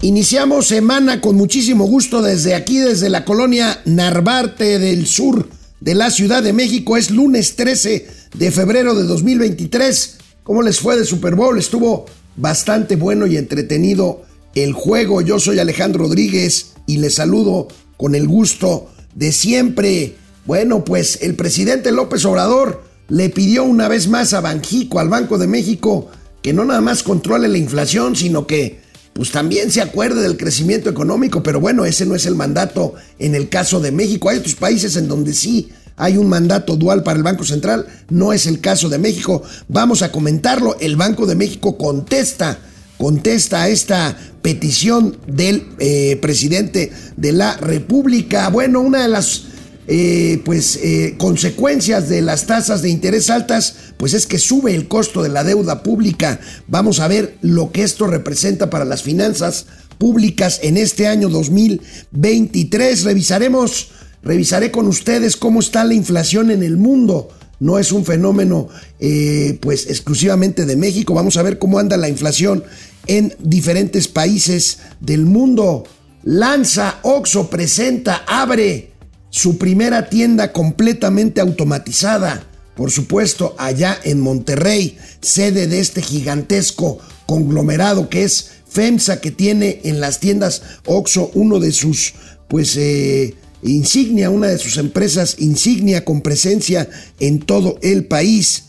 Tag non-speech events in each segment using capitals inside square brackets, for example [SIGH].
Iniciamos semana con muchísimo gusto desde aquí, desde la colonia Narvarte del sur de la Ciudad de México. Es lunes 13 de febrero de 2023. ¿Cómo les fue de Super Bowl? Estuvo bastante bueno y entretenido el juego. Yo soy Alejandro Rodríguez y les saludo con el gusto de siempre. Bueno, pues el presidente López Obrador le pidió una vez más a Banjico, al Banco de México, que no nada más controle la inflación, sino que pues también se acuerde del crecimiento económico, pero bueno, ese no es el mandato en el caso de México. Hay otros países en donde sí hay un mandato dual para el Banco Central, no es el caso de México. Vamos a comentarlo. El Banco de México contesta, contesta a esta petición del eh, presidente de la República. Bueno, una de las eh, pues, eh, consecuencias de las tasas de interés altas, pues es que sube el costo de la deuda pública. Vamos a ver lo que esto representa para las finanzas públicas en este año 2023. Revisaremos, revisaré con ustedes cómo está la inflación en el mundo. No es un fenómeno eh, pues exclusivamente de México. Vamos a ver cómo anda la inflación en diferentes países del mundo. Lanza, Oxo presenta, abre su primera tienda completamente automatizada, por supuesto allá en Monterrey, sede de este gigantesco conglomerado que es FEMSA, que tiene en las tiendas OXO uno de sus, pues, eh, insignia, una de sus empresas insignia con presencia en todo el país.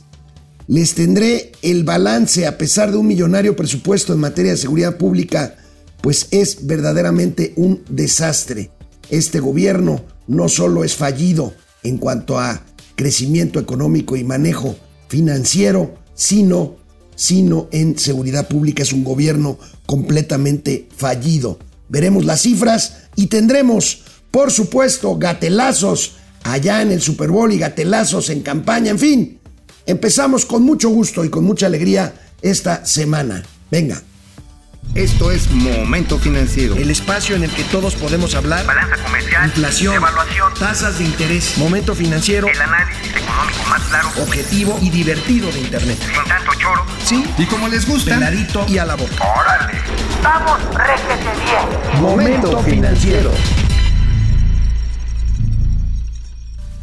Les tendré el balance a pesar de un millonario presupuesto en materia de seguridad pública, pues es verdaderamente un desastre. Este gobierno no solo es fallido en cuanto a crecimiento económico y manejo financiero, sino, sino en seguridad pública es un gobierno completamente fallido. Veremos las cifras y tendremos, por supuesto, gatelazos allá en el Super Bowl y gatelazos en campaña, en fin. Empezamos con mucho gusto y con mucha alegría esta semana. Venga. Esto es Momento Financiero. El espacio en el que todos podemos hablar. Balanza comercial. Inflación. Evaluación. Tasas de interés. Momento Financiero. El análisis económico más claro. Objetivo y divertido de Internet. Sin tanto choro. Sí. Y como les gusta. Peladito y a la boca. ¡Órale! ¡Vamos, réjete bien! Momento Financiero.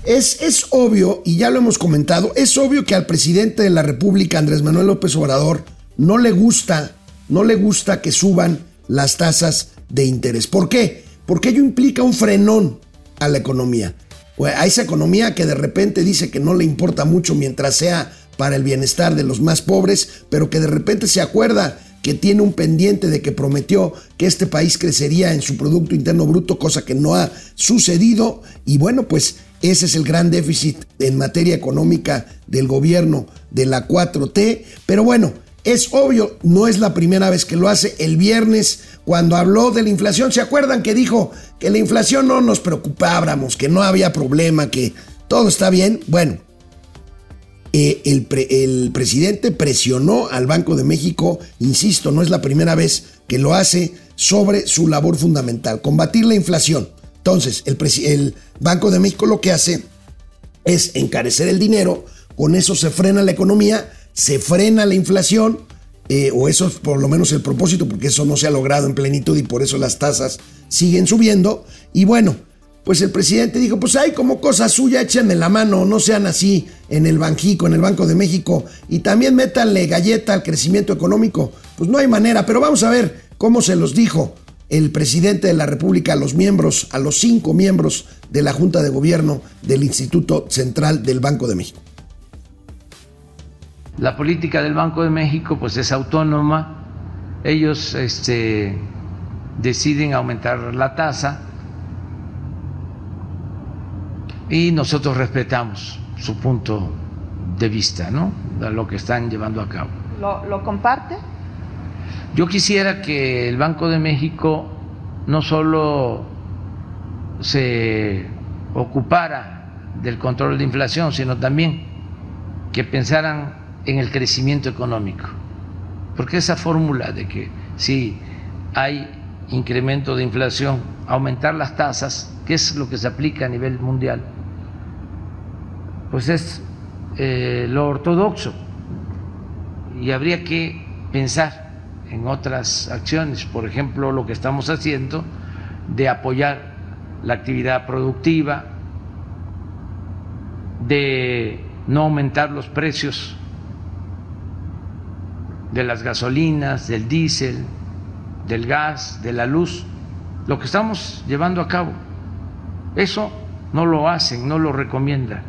Es, es obvio, y ya lo hemos comentado, es obvio que al presidente de la República, Andrés Manuel López Obrador, no le gusta no le gusta que suban las tasas de interés. ¿Por qué? Porque ello implica un frenón a la economía. A esa economía que de repente dice que no le importa mucho mientras sea para el bienestar de los más pobres, pero que de repente se acuerda que tiene un pendiente de que prometió que este país crecería en su Producto Interno Bruto, cosa que no ha sucedido. Y bueno, pues ese es el gran déficit en materia económica del gobierno de la 4T. Pero bueno, es obvio, no es la primera vez que lo hace. El viernes, cuando habló de la inflación, ¿se acuerdan que dijo que la inflación no nos preocupábamos, que no había problema, que todo está bien? Bueno, eh, el, presidente presionó al Banco de México, insisto, no es la primera vez que lo hace, sobre su labor fundamental, combatir la inflación. Entonces, el Banco de México lo que hace es encarecer el dinero, con eso se frena la economía se frena la inflación, eh, o eso es por lo menos el propósito, porque eso no se ha logrado en plenitud y por eso las tasas siguen subiendo. Y bueno, pues el presidente dijo, pues hay como cosa suya, échenme la mano, no sean así en el Banjico, en el Banco de México, y también métanle galleta al crecimiento económico. Pues no hay manera, pero vamos a ver cómo se los dijo el presidente de la República a los miembros, a los cinco miembros de la Junta de Gobierno del Instituto Central del Banco de México. La política del Banco de México pues es autónoma, ellos este, deciden aumentar la tasa y nosotros respetamos su punto de vista, ¿no? De lo que están llevando a cabo. ¿Lo, lo comparte? Yo quisiera que el Banco de México no solo se ocupara del control de inflación, sino también que pensaran en el crecimiento económico. Porque esa fórmula de que si hay incremento de inflación, aumentar las tasas, que es lo que se aplica a nivel mundial, pues es eh, lo ortodoxo. Y habría que pensar en otras acciones, por ejemplo, lo que estamos haciendo de apoyar la actividad productiva, de no aumentar los precios de las gasolinas, del diésel, del gas, de la luz, lo que estamos llevando a cabo. Eso no lo hacen, no lo recomienda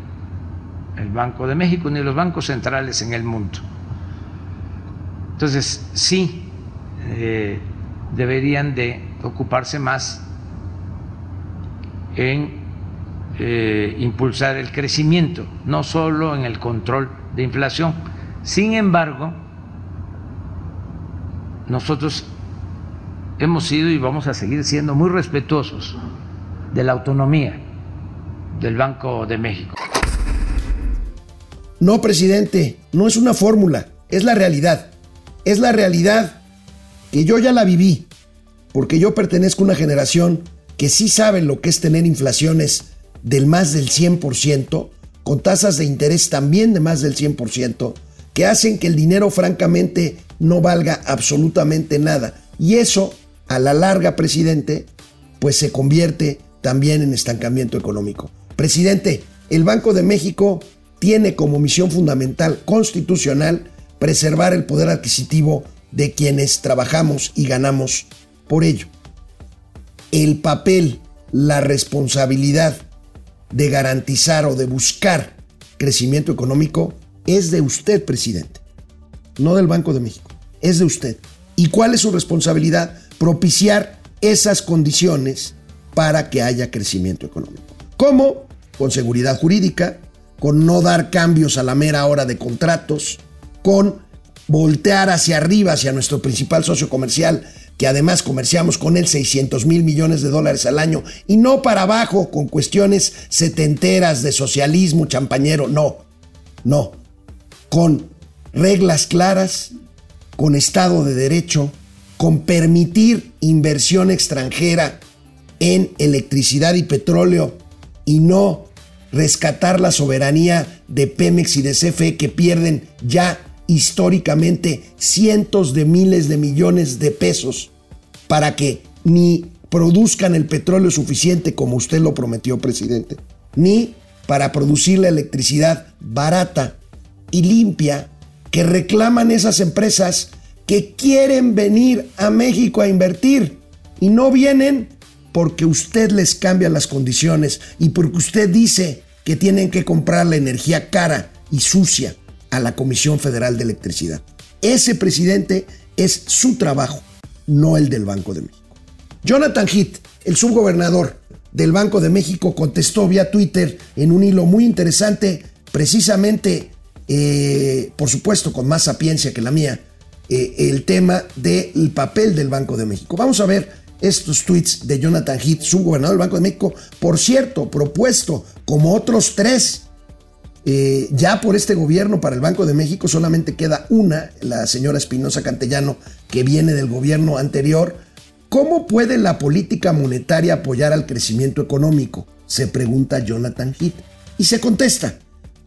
el Banco de México ni los bancos centrales en el mundo. Entonces, sí, eh, deberían de ocuparse más en eh, impulsar el crecimiento, no solo en el control de inflación. Sin embargo, nosotros hemos sido y vamos a seguir siendo muy respetuosos de la autonomía del Banco de México. No, presidente, no es una fórmula, es la realidad. Es la realidad que yo ya la viví, porque yo pertenezco a una generación que sí sabe lo que es tener inflaciones del más del 100%, con tasas de interés también de más del 100%, que hacen que el dinero francamente no valga absolutamente nada. Y eso, a la larga, presidente, pues se convierte también en estancamiento económico. Presidente, el Banco de México tiene como misión fundamental constitucional preservar el poder adquisitivo de quienes trabajamos y ganamos por ello. El papel, la responsabilidad de garantizar o de buscar crecimiento económico es de usted, presidente, no del Banco de México, es de usted. ¿Y cuál es su responsabilidad? Propiciar esas condiciones para que haya crecimiento económico. ¿Cómo? Con seguridad jurídica, con no dar cambios a la mera hora de contratos, con voltear hacia arriba, hacia nuestro principal socio comercial, que además comerciamos con él 600 mil millones de dólares al año, y no para abajo con cuestiones setenteras de socialismo champañero, no, no, con reglas claras, con Estado de Derecho, con permitir inversión extranjera en electricidad y petróleo y no rescatar la soberanía de Pemex y de CFE que pierden ya históricamente cientos de miles de millones de pesos para que ni produzcan el petróleo suficiente como usted lo prometió, presidente, ni para producir la electricidad barata y limpia que reclaman esas empresas que quieren venir a México a invertir y no vienen porque usted les cambia las condiciones y porque usted dice que tienen que comprar la energía cara y sucia a la Comisión Federal de Electricidad. Ese presidente es su trabajo, no el del Banco de México. Jonathan Heath, el subgobernador del Banco de México, contestó vía Twitter en un hilo muy interesante, precisamente, eh, por supuesto, con más sapiencia que la mía, eh, el tema del papel del Banco de México. Vamos a ver estos tweets de Jonathan Heath, subgobernador del Banco de México, por cierto, propuesto como otros tres eh, ya por este gobierno para el Banco de México solamente queda una, la señora Espinosa Cantellano, que viene del gobierno anterior. ¿Cómo puede la política monetaria apoyar al crecimiento económico? Se pregunta Jonathan Heath. Y se contesta,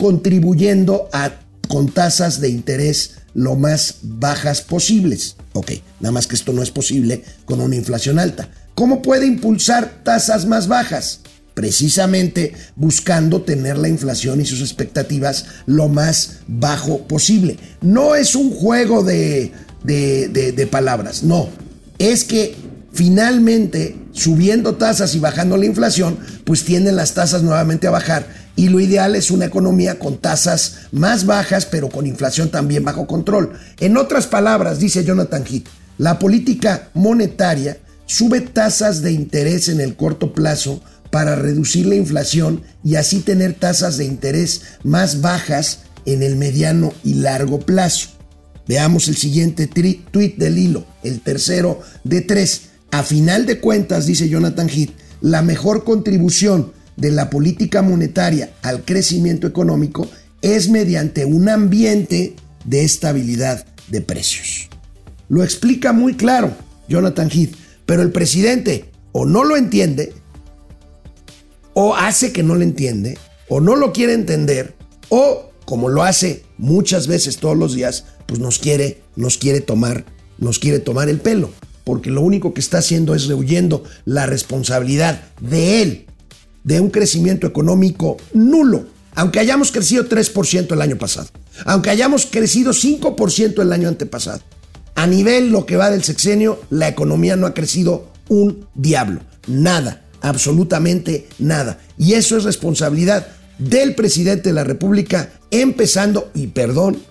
contribuyendo a, con tasas de interés lo más bajas posibles. Ok, nada más que esto no es posible con una inflación alta. ¿Cómo puede impulsar tasas más bajas? precisamente buscando tener la inflación y sus expectativas lo más bajo posible. No es un juego de, de, palabras, no. Es que finalmente subiendo tasas y bajando la inflación, pues tienden las tasas nuevamente a bajar. Y lo ideal es una economía con tasas más bajas, pero con inflación también bajo control. En otras palabras, dice Jonathan Heath, la política monetaria sube tasas de interés en el corto plazo para reducir la inflación y así tener tasas de interés más bajas en el mediano y largo plazo. Veamos el siguiente tweet del hilo, el tercero de tres. A final de cuentas, dice Jonathan Heath, la mejor contribución de la política monetaria al crecimiento económico es mediante un ambiente de estabilidad de precios. Lo explica muy claro Jonathan Heath, pero el presidente o no lo entiende o hace que no lo entiende, o no lo quiere entender, o como lo hace muchas veces todos los días, pues nos quiere, nos quiere tomar nos quiere tomar el pelo, porque lo único que está haciendo es rehuyendo la responsabilidad de él, de un crecimiento económico nulo, aunque hayamos crecido 3% el año pasado, aunque hayamos crecido 5% el año antepasado. A nivel lo que va del sexenio, la economía no ha crecido un diablo, nada, absolutamente nada. Y eso es responsabilidad del presidente de la República, empezando, y perdón,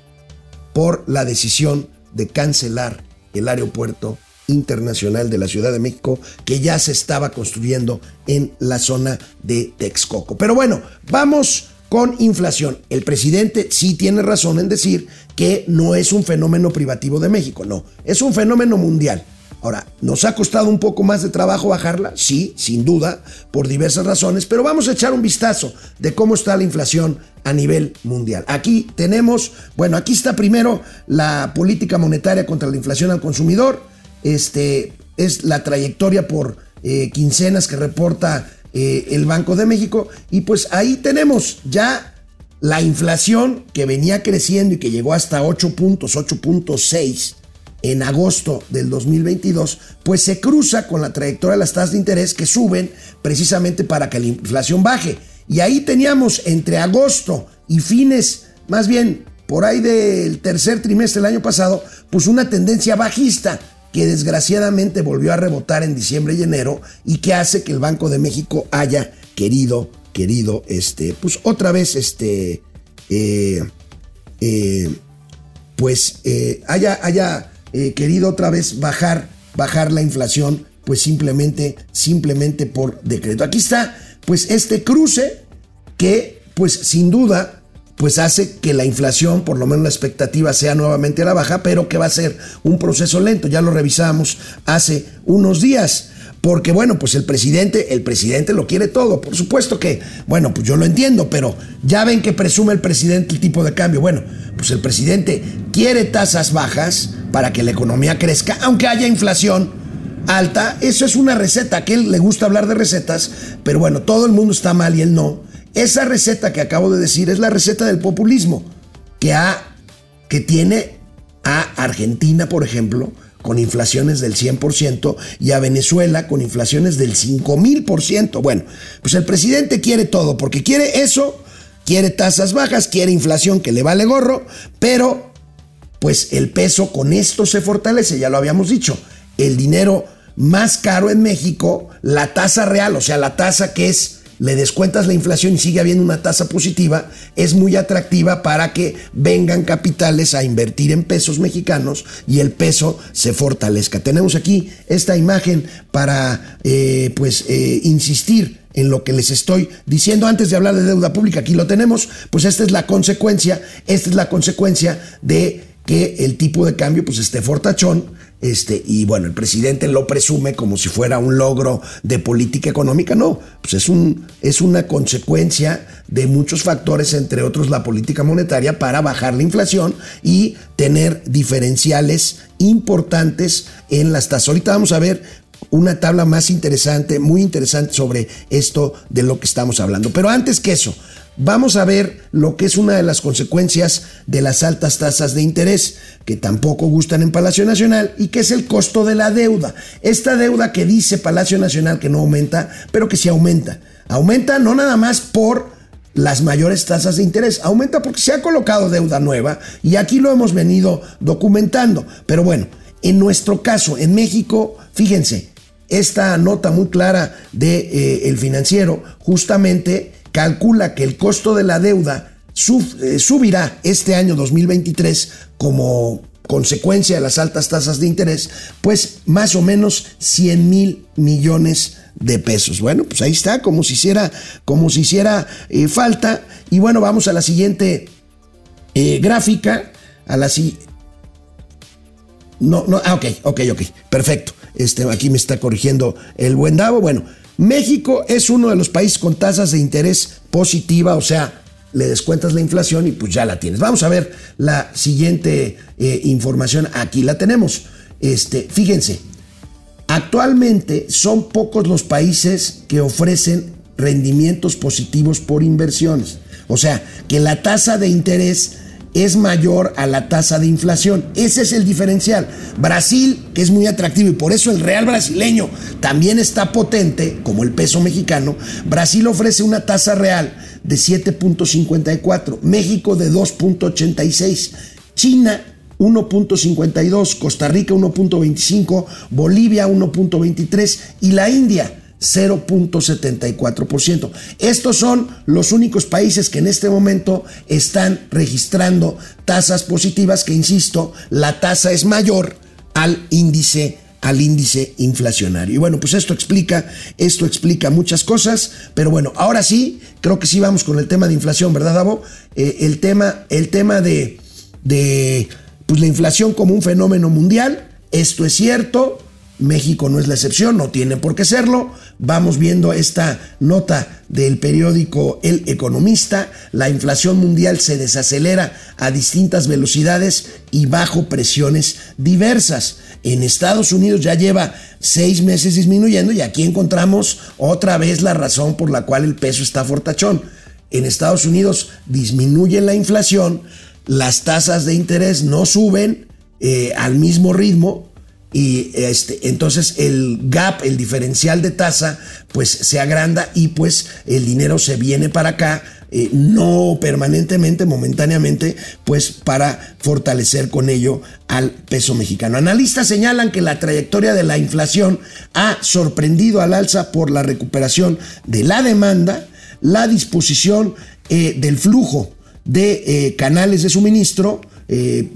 por la decisión de cancelar el aeropuerto internacional de la Ciudad de México que ya se estaba construyendo en la zona de Texcoco. Pero bueno, vamos con inflación. El presidente sí tiene razón en decir que no es un fenómeno privativo de México, no, es un fenómeno mundial. Ahora, ¿nos ha costado un poco más de trabajo bajarla? Sí, sin duda, por diversas razones, pero vamos a echar un vistazo de cómo está la inflación a nivel mundial. Aquí tenemos, bueno, aquí está primero la política monetaria contra la inflación al consumidor, este es la trayectoria por eh, quincenas que reporta eh, el Banco de México y pues ahí tenemos ya la inflación que venía creciendo y que llegó hasta 8 puntos, 8.6 en agosto del 2022, pues se cruza con la trayectoria de las tasas de interés que suben precisamente para que la inflación baje. Y ahí teníamos entre agosto y fines, más bien por ahí del tercer trimestre del año pasado, pues una tendencia bajista que desgraciadamente volvió a rebotar en diciembre y enero y que hace que el Banco de México haya querido, querido, este, pues otra vez, este, eh, eh, pues eh, haya, haya eh, querido otra vez bajar, bajar la inflación, pues simplemente, simplemente por decreto. Aquí está, pues este cruce que, pues sin duda, pues hace que la inflación, por lo menos la expectativa, sea nuevamente a la baja, pero que va a ser un proceso lento. Ya lo revisamos hace unos días. Porque bueno, pues el presidente, el presidente lo quiere todo. Por supuesto que, bueno, pues yo lo entiendo, pero ya ven que presume el presidente el tipo de cambio. Bueno, pues el presidente quiere tasas bajas para que la economía crezca, aunque haya inflación alta. Eso es una receta, que él le gusta hablar de recetas, pero bueno, todo el mundo está mal y él no. Esa receta que acabo de decir es la receta del populismo, que, ha, que tiene a Argentina, por ejemplo, con inflaciones del 100% y a Venezuela con inflaciones del 5000%. Bueno, pues el presidente quiere todo, porque quiere eso, quiere tasas bajas, quiere inflación que le vale gorro, pero pues el peso con esto se fortalece, ya lo habíamos dicho. El dinero más caro en México, la tasa real, o sea, la tasa que es le descuentas la inflación y sigue habiendo una tasa positiva, es muy atractiva para que vengan capitales a invertir en pesos mexicanos y el peso se fortalezca. Tenemos aquí esta imagen para eh, pues eh, insistir en lo que les estoy diciendo antes de hablar de deuda pública. Aquí lo tenemos, pues esta es la consecuencia, esta es la consecuencia de que el tipo de cambio pues esté fortachón este, y bueno, el presidente lo presume como si fuera un logro de política económica. No, pues es, un, es una consecuencia de muchos factores, entre otros la política monetaria, para bajar la inflación y tener diferenciales importantes en las tasas. Ahorita vamos a ver una tabla más interesante, muy interesante sobre esto de lo que estamos hablando. Pero antes que eso, vamos a ver lo que es una de las consecuencias de las altas tasas de interés, que tampoco gustan en Palacio Nacional, y que es el costo de la deuda. Esta deuda que dice Palacio Nacional que no aumenta, pero que sí aumenta. Aumenta no nada más por las mayores tasas de interés, aumenta porque se ha colocado deuda nueva y aquí lo hemos venido documentando. Pero bueno, en nuestro caso, en México, fíjense, esta nota muy clara de eh, el financiero justamente calcula que el costo de la deuda eh, subirá este año 2023 como consecuencia de las altas tasas de interés, pues más o menos 100 mil millones de pesos. Bueno, pues ahí está, como si hiciera, como si hiciera eh, falta. Y bueno, vamos a la siguiente eh, gráfica, a la No, no, ah, ok, ok, ok, perfecto. Este, aquí me está corrigiendo el buen Davo. Bueno, México es uno de los países con tasas de interés positiva, o sea, le descuentas la inflación y pues ya la tienes. Vamos a ver la siguiente eh, información. Aquí la tenemos. Este, fíjense, actualmente son pocos los países que ofrecen rendimientos positivos por inversiones. O sea, que la tasa de interés es mayor a la tasa de inflación. Ese es el diferencial. Brasil, que es muy atractivo y por eso el real brasileño también está potente, como el peso mexicano, Brasil ofrece una tasa real de 7.54, México de 2.86, China 1.52, Costa Rica 1.25, Bolivia 1.23 y la India 0.74%. Estos son los únicos países que en este momento están registrando tasas positivas que, insisto, la tasa es mayor al índice al índice inflacionario. Y bueno, pues esto explica, esto explica muchas cosas, pero bueno, ahora sí, creo que sí vamos con el tema de inflación, ¿verdad, Davo? Eh, el tema, el tema de, de pues, la inflación como un fenómeno mundial, esto es cierto, México no es la excepción, no tiene por qué serlo. Vamos viendo esta nota del periódico El Economista. La inflación mundial se desacelera a distintas velocidades y bajo presiones diversas. En Estados Unidos ya lleva seis meses disminuyendo y aquí encontramos otra vez la razón por la cual el peso está fortachón. En Estados Unidos disminuye la inflación, las tasas de interés no suben eh, al mismo ritmo y este, entonces el gap, el diferencial de tasa, pues se agranda y pues el dinero se viene para acá, eh, no permanentemente, momentáneamente, pues para fortalecer con ello al peso mexicano. Analistas señalan que la trayectoria de la inflación ha sorprendido al alza por la recuperación de la demanda, la disposición eh, del flujo de eh, canales de suministro,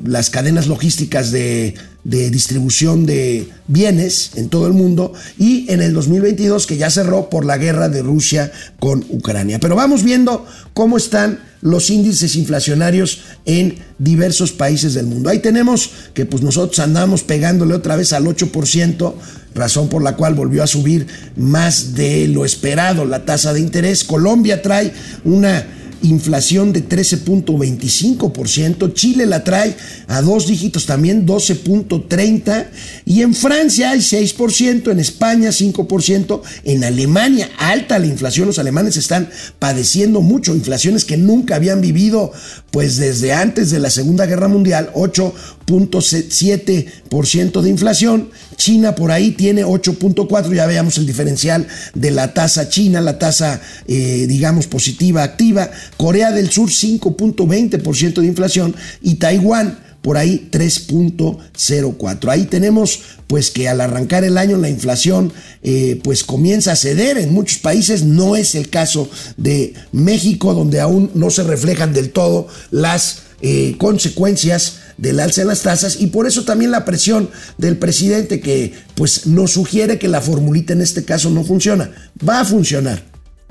las cadenas logísticas de de distribución de bienes en todo el mundo y en el 2022 que ya cerró por la guerra de Rusia con Ucrania. Pero vamos viendo cómo están los índices inflacionarios en diversos países del mundo. Ahí tenemos que pues nosotros andamos pegándole otra vez al 8%, razón por la cual volvió a subir más de lo esperado la tasa de interés. Colombia trae una inflación de 13.25%, Chile la trae a dos dígitos también, 12.30%, y en Francia hay 6%, en España 5%, en Alemania alta la inflación, los alemanes están padeciendo mucho, inflaciones que nunca habían vivido pues desde antes de la Segunda Guerra Mundial, 8.7% de inflación, China por ahí tiene 8.4, ya veamos el diferencial de la tasa china, la tasa, eh, digamos, positiva activa. Corea del Sur 5.20% de inflación y Taiwán por ahí 3.04. Ahí tenemos pues que al arrancar el año la inflación eh, pues comienza a ceder en muchos países, no es el caso de México donde aún no se reflejan del todo las eh, consecuencias del alza en las tasas y por eso también la presión del presidente que pues nos sugiere que la formulita en este caso no funciona. Va a funcionar,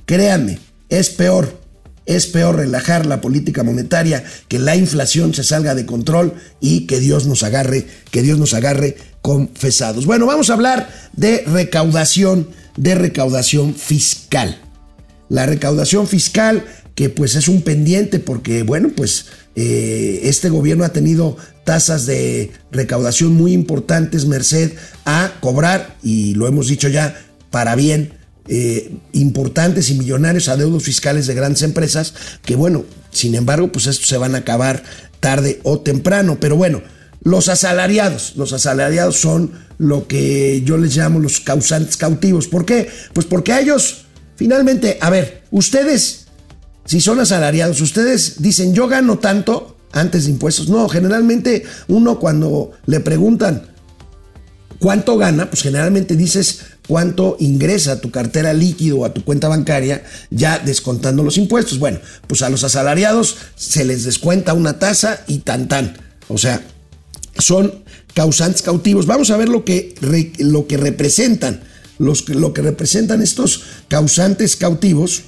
créanme, es peor. Es peor relajar la política monetaria, que la inflación se salga de control y que Dios nos agarre, que Dios nos agarre confesados. Bueno, vamos a hablar de recaudación, de recaudación fiscal. La recaudación fiscal que pues es un pendiente porque bueno, pues eh, este gobierno ha tenido tasas de recaudación muy importantes, merced a cobrar, y lo hemos dicho ya, para bien, eh, importantes y millonarios adeudos fiscales de grandes empresas, que bueno, sin embargo, pues estos se van a acabar tarde o temprano. Pero bueno, los asalariados, los asalariados son lo que yo les llamo los causantes cautivos. ¿Por qué? Pues porque a ellos, finalmente, a ver, ustedes si son asalariados, ustedes dicen, yo gano tanto antes de impuestos. No, generalmente uno cuando le preguntan cuánto gana, pues generalmente dices cuánto ingresa a tu cartera líquido o a tu cuenta bancaria ya descontando los impuestos. Bueno, pues a los asalariados se les descuenta una tasa y tan tan. O sea, son causantes cautivos. Vamos a ver lo que, lo que representan, los, lo que representan estos causantes cautivos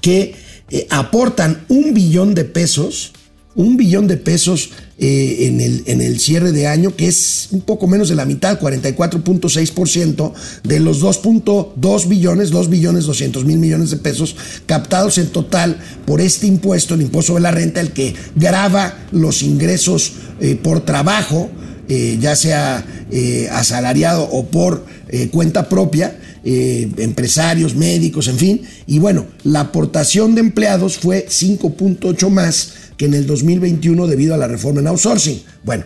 que eh, aportan un billón de pesos, un billón de pesos eh, en, el, en, el, cierre de año, que es un poco menos de la mitad, 44.6% de los 2.2 billones, 2 billones 200 mil millones de pesos captados en total por este impuesto, el impuesto de la renta, el que grava los ingresos eh, por trabajo, ya sea asalariado o por cuenta propia eh, empresarios, médicos, en fin. Y bueno, la aportación de empleados fue 5.8 más que en el 2021 debido a la reforma en outsourcing. Bueno,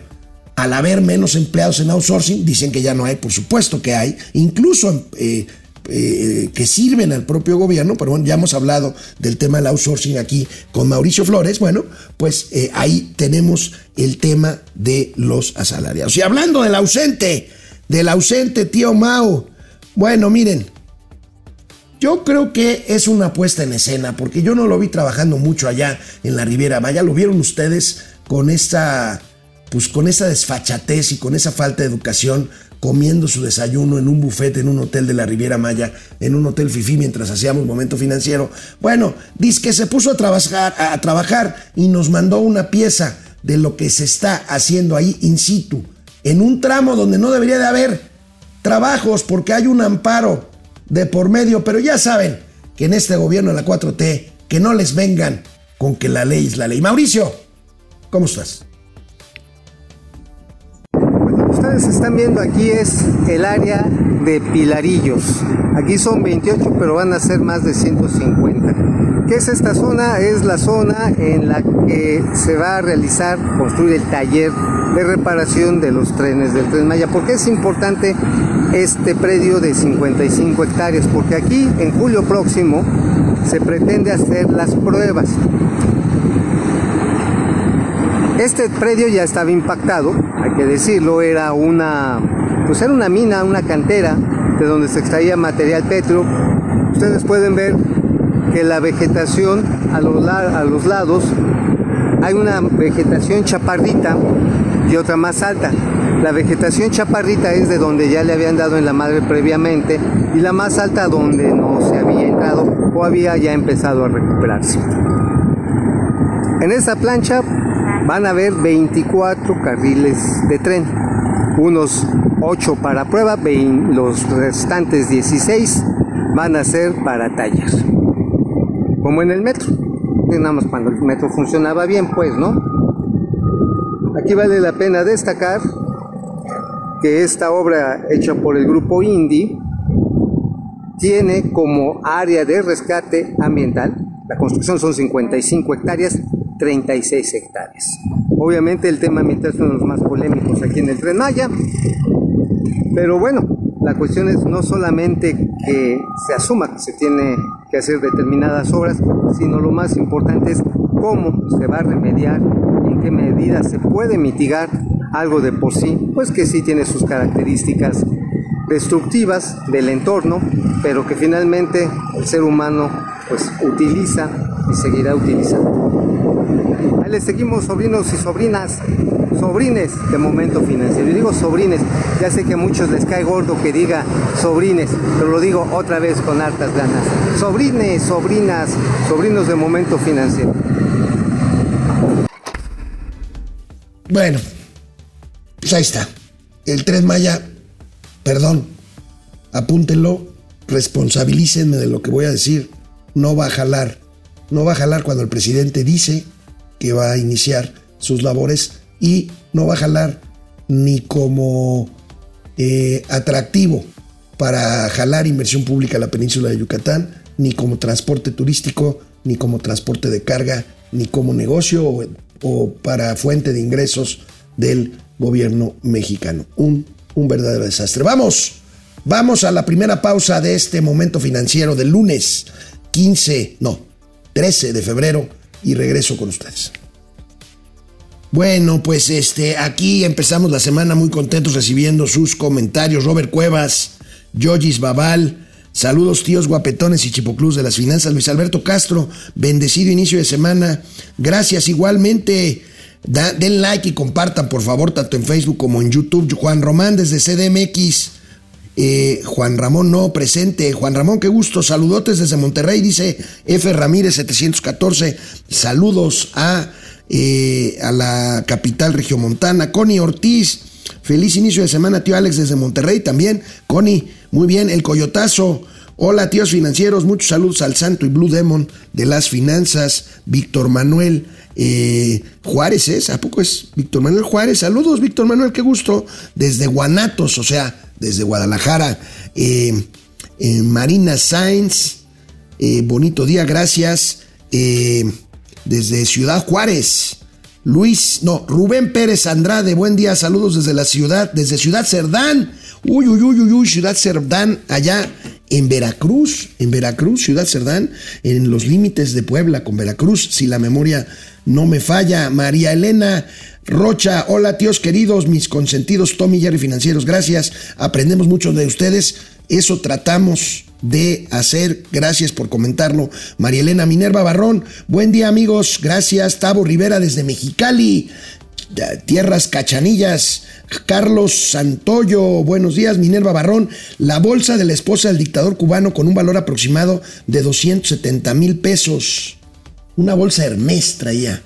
al haber menos empleados en outsourcing, dicen que ya no hay, por supuesto que hay, incluso eh, eh, que sirven al propio gobierno, pero bueno, ya hemos hablado del tema del outsourcing aquí con Mauricio Flores, bueno, pues ahí tenemos el tema de los asalariados. Y hablando del ausente, del ausente tío Mao, bueno, miren, yo creo que es una puesta en escena, porque yo no lo vi trabajando mucho allá en la Riviera Maya, lo vieron ustedes con esta, pues con esa desfachatez y con esa falta de educación, comiendo su desayuno en un bufete en un hotel de la Riviera Maya, en un hotel Fifi mientras hacíamos momento financiero. Bueno, dice que se puso a trabajar, a trabajar y nos mandó una pieza de lo que se está haciendo ahí in situ, en un tramo donde no debería de haber trabajos porque hay un amparo de por medio, pero ya saben que en este gobierno de la 4T, que no les vengan con que la ley es la ley. Mauricio, ¿cómo estás? Lo que ustedes están viendo aquí es el área de Pilarillos. Aquí son 28, pero van a ser más de 150. ¿Qué es esta zona? Es la zona en la que se va a realizar, construir el taller de reparación de los trenes del Tren Maya. ¿Por qué es importante este predio de 55 hectáreas? Porque aquí, en julio próximo, se pretende hacer las pruebas. Este predio ya estaba impactado, hay que decirlo, era una, pues era una mina, una cantera de donde se extraía material petro. Ustedes pueden ver que la vegetación a los, lados hay una vegetación chaparrita y otra más alta. La vegetación chaparrita es de donde ya le habían dado en la madre previamente y la más alta donde no se había entrado o había ya empezado a recuperarse. En esta plancha van a haber 24 carriles de tren, unos 8 para prueba, los restantes 16 van a ser para tallar, como en el metro, nada cuando el metro funcionaba bien, pues, ¿no? Aquí vale la pena destacar que esta obra hecha por el grupo Indy tiene como área de rescate ambiental, la construcción son 55 hectáreas, 36 hectáreas. Obviamente el tema ambiental es uno de los más polémicos aquí en el Tren Maya, pero bueno, la cuestión es no solamente que se asuma que se tiene que hacer determinadas obras, sino lo más importante es cómo se va a remediar y en qué medida se puede mitigar algo de por sí, pues que sí tiene sus características destructivas del entorno, pero que finalmente el ser humano pues utiliza y seguirá utilizando. Ahí les seguimos sobrinos y sobrinas, sobrines de momento financiero. Y digo sobrines, ya sé que a muchos les cae gordo que diga sobrines, pero lo digo otra vez con hartas ganas. Sobrines, sobrinas, sobrinos de momento financiero. Bueno, pues ahí está. El Tren Maya, perdón, apúntenlo, responsabilícenme de lo que voy a decir. No va a jalar. No va a jalar cuando el presidente dice que va a iniciar sus labores y no va a jalar ni como eh, atractivo para jalar inversión pública a la península de Yucatán, ni como transporte turístico, ni como transporte de carga, ni como negocio o, o para fuente de ingresos del gobierno mexicano. Un, un verdadero desastre. Vamos, vamos a la primera pausa de este momento financiero del lunes 15, no, 13 de febrero y regreso con ustedes. Bueno, pues este, aquí empezamos la semana muy contentos recibiendo sus comentarios. Robert Cuevas, Yogis Babal, saludos tíos guapetones y chipoclus de las finanzas. Luis Alberto Castro, bendecido inicio de semana. Gracias igualmente. den like y compartan, por favor, tanto en Facebook como en YouTube. Juan Román desde CDMX. Eh, Juan Ramón no presente. Juan Ramón, qué gusto. Saludotes desde Monterrey, dice F. Ramírez 714. Saludos a eh, a la capital regiomontana. Connie Ortiz, feliz inicio de semana, tío Alex desde Monterrey también. Connie, muy bien, el coyotazo. Hola tíos financieros, muchos saludos al Santo y Blue Demon de las finanzas. Víctor Manuel eh, Juárez, ¿es? ¿A poco es Víctor Manuel Juárez? Saludos, Víctor Manuel, qué gusto. Desde Guanatos, o sea, desde Guadalajara. Eh, Marina Sainz, bonito día, gracias. Desde Ciudad Juárez. Luis, no, Rubén Pérez Andrade, buen día, saludos desde la ciudad, desde Ciudad Cerdán. Uy, uy, uy, uy, uy, Ciudad Cerdán, allá en Veracruz, en Veracruz, Ciudad Cerdán, en los límites de Puebla con Veracruz, si la memoria no me falla. María Elena Rocha, hola tíos queridos, mis consentidos Tommy y Jerry Financieros, gracias, aprendemos mucho de ustedes, eso tratamos de hacer. Gracias por comentarlo. María Elena Minerva Barrón, buen día amigos. Gracias. Tavo Rivera desde Mexicali. Tierras Cachanillas, Carlos Santoyo, buenos días, Minerva Barrón, la bolsa de la esposa del dictador cubano con un valor aproximado de 270 mil pesos. Una bolsa Hermes traía.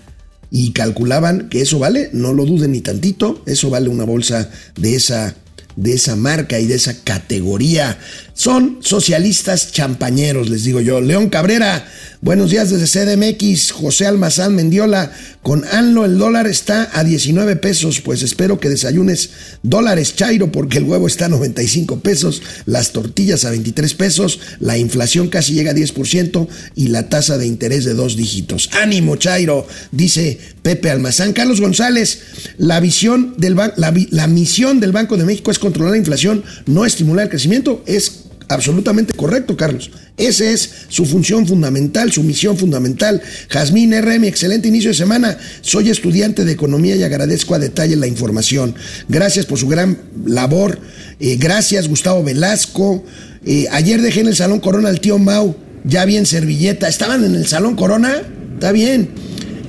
Y calculaban que eso vale, no lo duden ni tantito, eso vale una bolsa de esa de esa marca y de esa categoría. Son socialistas champañeros, les digo yo. León Cabrera, buenos días desde CDMX. José Almazán Mendiola, con ANLO el dólar está a 19 pesos. Pues espero que desayunes dólares, Chairo, porque el huevo está a 95 pesos, las tortillas a 23 pesos, la inflación casi llega a 10% y la tasa de interés de dos dígitos. Ánimo, Chairo, dice Pepe Almazán. Carlos González, la misión del Banco de México es controlar la inflación, no estimular el crecimiento. Es absolutamente correcto, Carlos. Esa es su función fundamental, su misión fundamental. Jazmín RM, excelente inicio de semana. Soy estudiante de economía y agradezco a detalle la información. Gracias por su gran labor. Eh, gracias, Gustavo Velasco. Eh, ayer dejé en el Salón Corona al tío Mau, ya bien servilleta. ¿Estaban en el Salón Corona? Está bien.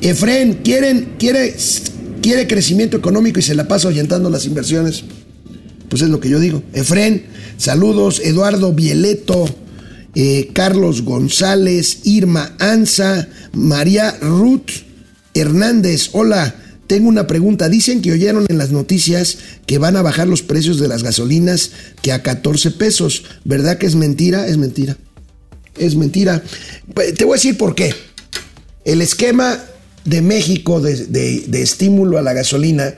Efren, ¿quieren, quiere, quiere crecimiento económico y se la pasa ahuyentando las inversiones? Pues es lo que yo digo. Efren, saludos. Eduardo Vieleto, eh, Carlos González, Irma Anza, María Ruth Hernández. Hola, tengo una pregunta. Dicen que oyeron en las noticias que van a bajar los precios de las gasolinas que a 14 pesos. ¿Verdad que es mentira? Es mentira. Es mentira. Te voy a decir por qué. El esquema de México de, de estímulo a la gasolina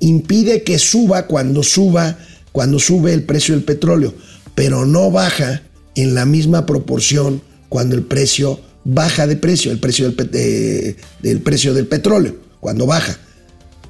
impide que suba cuando suba cuando sube el precio del petróleo, pero no baja en la misma proporción cuando el precio baja de precio, el precio del, precio del petróleo, cuando baja.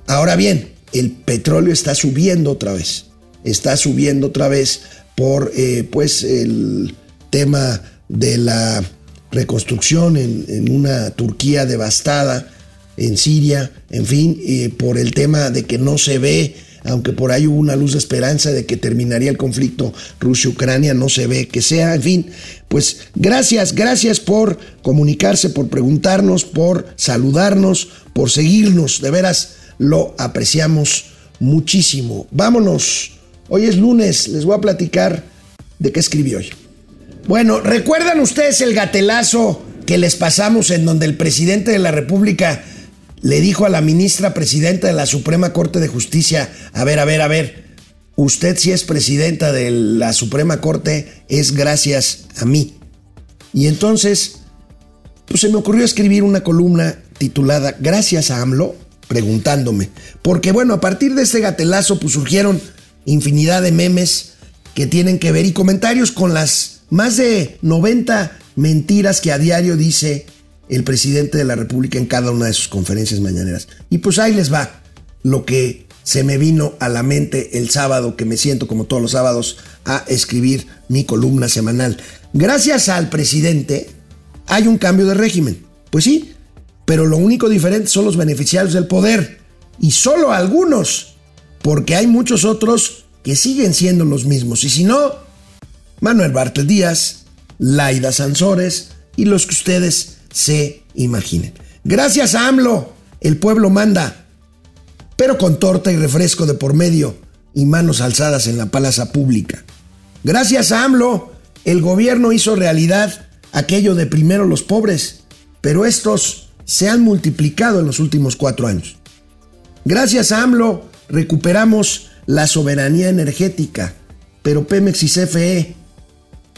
Ahora bien, el petróleo está subiendo otra vez, está subiendo otra vez por eh, pues el tema de la reconstrucción en, una Turquía devastada, en Siria, en fin, eh, por el tema de que no se ve aunque por ahí hubo una luz de esperanza de que terminaría el conflicto Rusia-Ucrania, no se ve que sea, en fin, pues gracias, gracias por comunicarse, por preguntarnos, por saludarnos, por seguirnos, de veras lo apreciamos muchísimo. Vámonos, hoy es lunes, les voy a platicar de qué escribí hoy. Bueno, ¿recuerdan ustedes el gatelazo que les pasamos en donde el presidente de la República le dijo a la ministra presidenta de la Suprema Corte de Justicia, a ver, a ver, a ver, usted si es presidenta de la Suprema Corte es gracias a mí. Y entonces, pues se me ocurrió escribir una columna titulada Gracias a AMLO, preguntándome. Porque bueno, a partir de este gatelazo, pues surgieron infinidad de memes que tienen que ver y comentarios con las más de 90 mentiras que a diario dice el presidente de la República en cada una de sus conferencias mañaneras. Y pues ahí les va lo que se me vino a la mente el sábado, que me siento como todos los sábados a escribir mi columna semanal. Gracias al presidente hay un cambio de régimen. Pues sí, pero lo único diferente son los beneficiarios del poder. Y solo algunos, porque hay muchos otros que siguen siendo los mismos. Y si no, Manuel Bartel Díaz, Laida Sansores y los que ustedes se imaginen. Gracias a AMLO, el pueblo manda, pero con torta y refresco de por medio y manos alzadas en la plaza pública. Gracias a AMLO, el gobierno hizo realidad aquello de primero los pobres, pero estos se han multiplicado en los últimos cuatro años. Gracias a AMLO recuperamos la soberanía energética, pero Pemex y CFE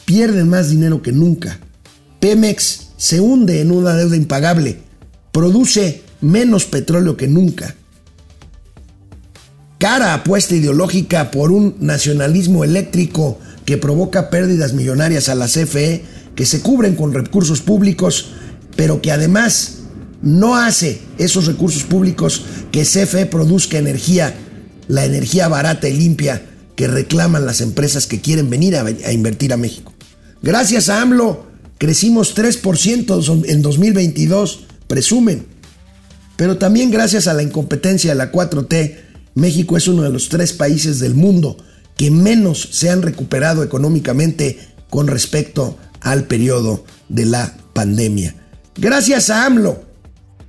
pierden más dinero que nunca. Pemex se hunde en una deuda impagable, produce menos petróleo que nunca. Cara apuesta ideológica por un nacionalismo eléctrico que provoca pérdidas millonarias a la CFE que se cubren con recursos públicos, pero que además no hace esos recursos públicos que CFE produzca energía, la energía barata y limpia que reclaman las empresas que quieren venir a, a invertir a México. Gracias a AMLO crecimos 3% en 2022, presumen. Pero también gracias a la incompetencia de la 4T, México es uno de los tres países del mundo que menos se han recuperado económicamente con respecto al periodo de la pandemia. Gracias a AMLO,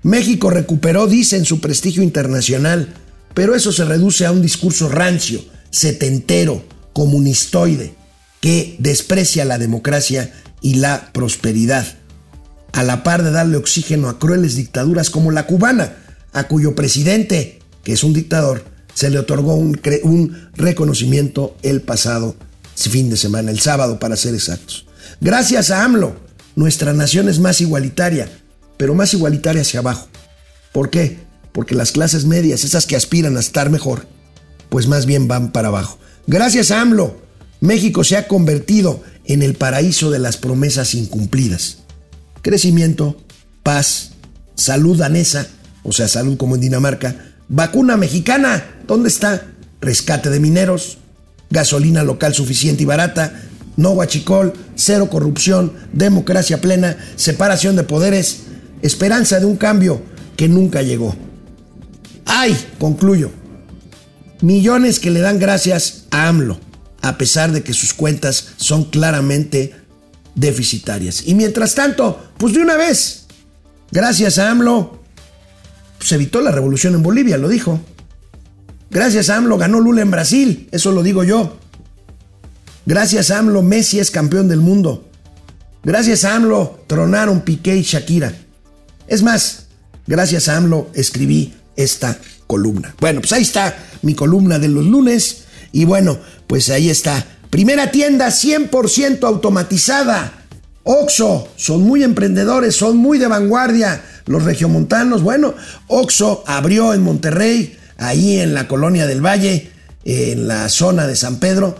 México recuperó, dicen, su prestigio internacional, pero eso se reduce a un discurso rancio, setentero, comunistoide, que desprecia la democracia y la prosperidad, a la par de darle oxígeno a crueles dictaduras como la cubana, a cuyo presidente, que es un dictador, se le otorgó un, un reconocimiento el pasado fin de semana, el sábado para ser exactos. Gracias a AMLO, nuestra nación es más igualitaria, pero más igualitaria hacia abajo. ¿Por qué? Porque las clases medias, esas que aspiran a estar mejor, pues más bien van para abajo. Gracias a AMLO, México se ha convertido en el paraíso de las promesas incumplidas. Crecimiento, paz, salud danesa, o sea, salud como en Dinamarca, vacuna mexicana, ¿dónde está? Rescate de mineros, gasolina local suficiente y barata, no guachicol, cero corrupción, democracia plena, separación de poderes, esperanza de un cambio que nunca llegó. ¡Ay! Concluyo. Millones que le dan gracias a AMLO, a pesar de que sus cuentas son claramente deficitarias. Y mientras tanto, pues de una vez, gracias a AMLO, se evitó la revolución en Bolivia, lo dijo. Gracias a AMLO ganó Lula en Brasil, eso lo digo yo. Gracias a AMLO Messi es campeón del mundo. Gracias a AMLO tronaron Piqué y Shakira. Es más, gracias a AMLO escribí esta columna. Bueno, pues ahí está mi columna de los lunes. Y bueno, pues ahí está. Primera tienda 100% automatizada. Oxo, son muy emprendedores, son muy de vanguardia. Los regiomontanos, bueno, Oxo abrió en Monterrey ahí en la colonia del Valle, en la zona de San Pedro,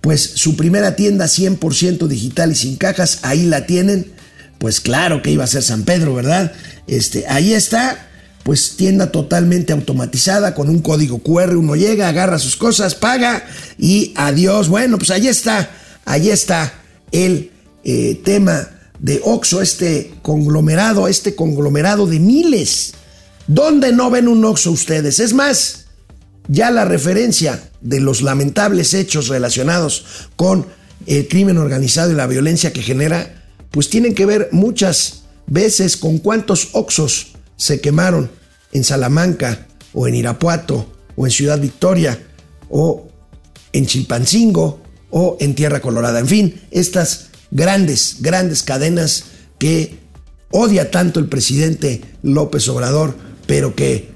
pues su primera tienda 100% digital y sin cajas, ahí la tienen. Pues claro que iba a ser San Pedro, ¿verdad? Este, ahí está, pues tienda totalmente automatizada con un código QR, uno llega, agarra sus cosas, paga y adiós. Bueno, pues ahí está, ahí está el eh, tema de Oxo, este conglomerado, este conglomerado de miles ¿Dónde no ven un Oxxo ustedes? Es más, ya la referencia de los lamentables hechos relacionados con el crimen organizado y la violencia que genera, pues tienen que ver muchas veces con cuántos Oxos se quemaron en Salamanca o en Irapuato o en Ciudad Victoria o en Chilpancingo o en Tierra Colorada. En fin, estas grandes, grandes cadenas que odia tanto el presidente López Obrador pero que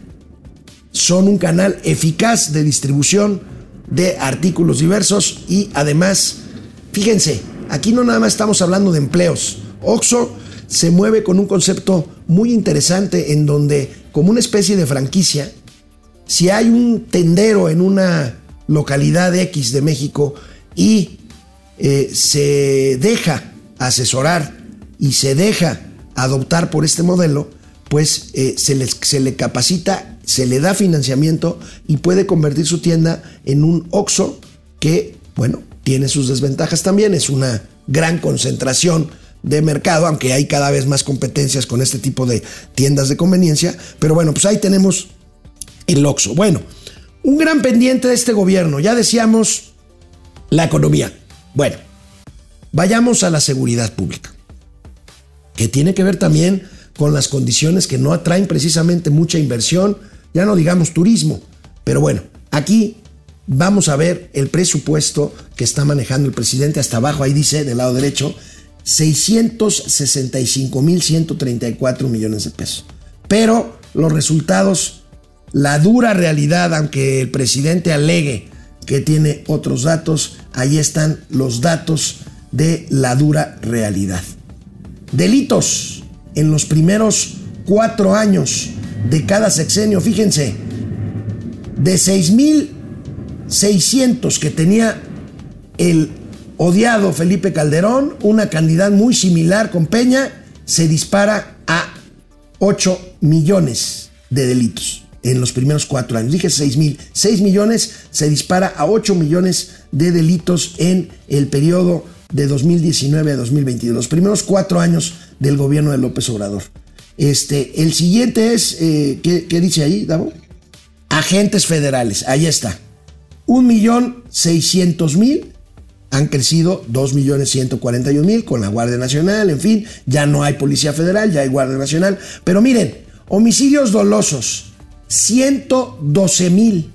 son un canal eficaz de distribución de artículos diversos y además, fíjense, aquí no nada más estamos hablando de empleos. Oxo se mueve con un concepto muy interesante en donde, como una especie de franquicia, si hay un tendero en una localidad X de México y eh, se deja asesorar y se deja adoptar por este modelo, pues eh, se, se le capacita, se le da financiamiento y puede convertir su tienda en un OXO que, bueno, tiene sus desventajas también, es una gran concentración de mercado, aunque hay cada vez más competencias con este tipo de tiendas de conveniencia, pero bueno, pues ahí tenemos el OXO. Bueno, un gran pendiente de este gobierno, ya decíamos la economía. Bueno, vayamos a la seguridad pública, que tiene que ver también con las condiciones que no atraen precisamente mucha inversión, ya no digamos turismo. Pero bueno, aquí vamos a ver el presupuesto que está manejando el presidente hasta abajo, ahí dice del lado derecho, 665.134 millones de pesos. Pero los resultados, la dura realidad, aunque el presidente alegue que tiene otros datos, ahí están los datos de la dura realidad. Delitos, en los primeros cuatro años de cada sexenio, fíjense, de 6.600 que tenía el odiado Felipe Calderón, una cantidad muy similar con Peña, se dispara a 8 millones de delitos en los primeros cuatro años. Dije 6 mil. 6 millones se dispara a 8 millones de delitos en el periodo de 2019 a 2022. Los primeros cuatro años del gobierno de López Obrador. Este, el siguiente es, eh, ¿qué, ¿qué, dice ahí, Davo? Agentes federales, ahí está. 1.600.000 han crecido 2.141.000 con la Guardia Nacional, en fin, ya no hay Policía Federal, ya hay Guardia Nacional. Pero miren, homicidios dolosos, 112.000.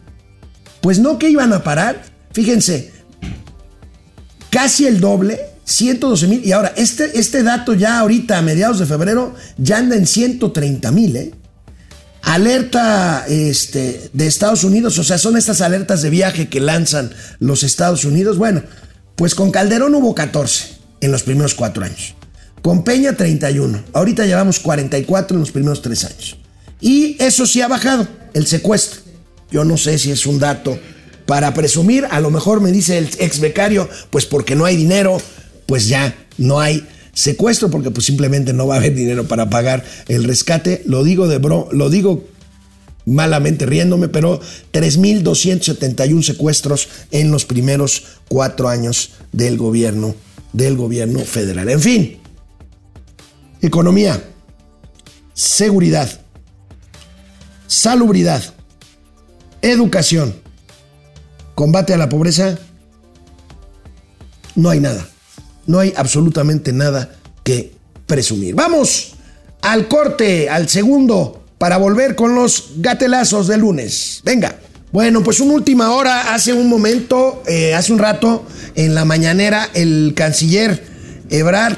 Pues no que iban a parar, fíjense, casi el doble, 112 mil. Y ahora, este, este dato ya ahorita a mediados de febrero ya anda en 130 mil, ¿eh? Alerta este, de Estados Unidos, o sea, son estas alertas de viaje que lanzan los Estados Unidos. Bueno, pues con Calderón hubo 14 en los primeros cuatro años. Con Peña 31. Ahorita llevamos 44 en los primeros tres años. Y eso sí ha bajado, el secuestro. Yo no sé si es un dato para presumir. A lo mejor me dice el ex becario, pues porque no hay dinero, pues ya no hay secuestro porque pues simplemente no va a haber dinero para pagar el rescate. Lo digo de bro, lo digo malamente riéndome, pero 3.271 secuestros en los primeros cuatro años del gobierno, del gobierno federal. En fin, economía, seguridad, salubridad, educación, combate a la pobreza, no hay nada no hay absolutamente nada que presumir. Vamos al corte, al segundo, para volver con los gatelazos de lunes. Venga. Bueno, pues una última hora, hace un momento, eh, hace un rato, en la mañanera, el canciller Ebrard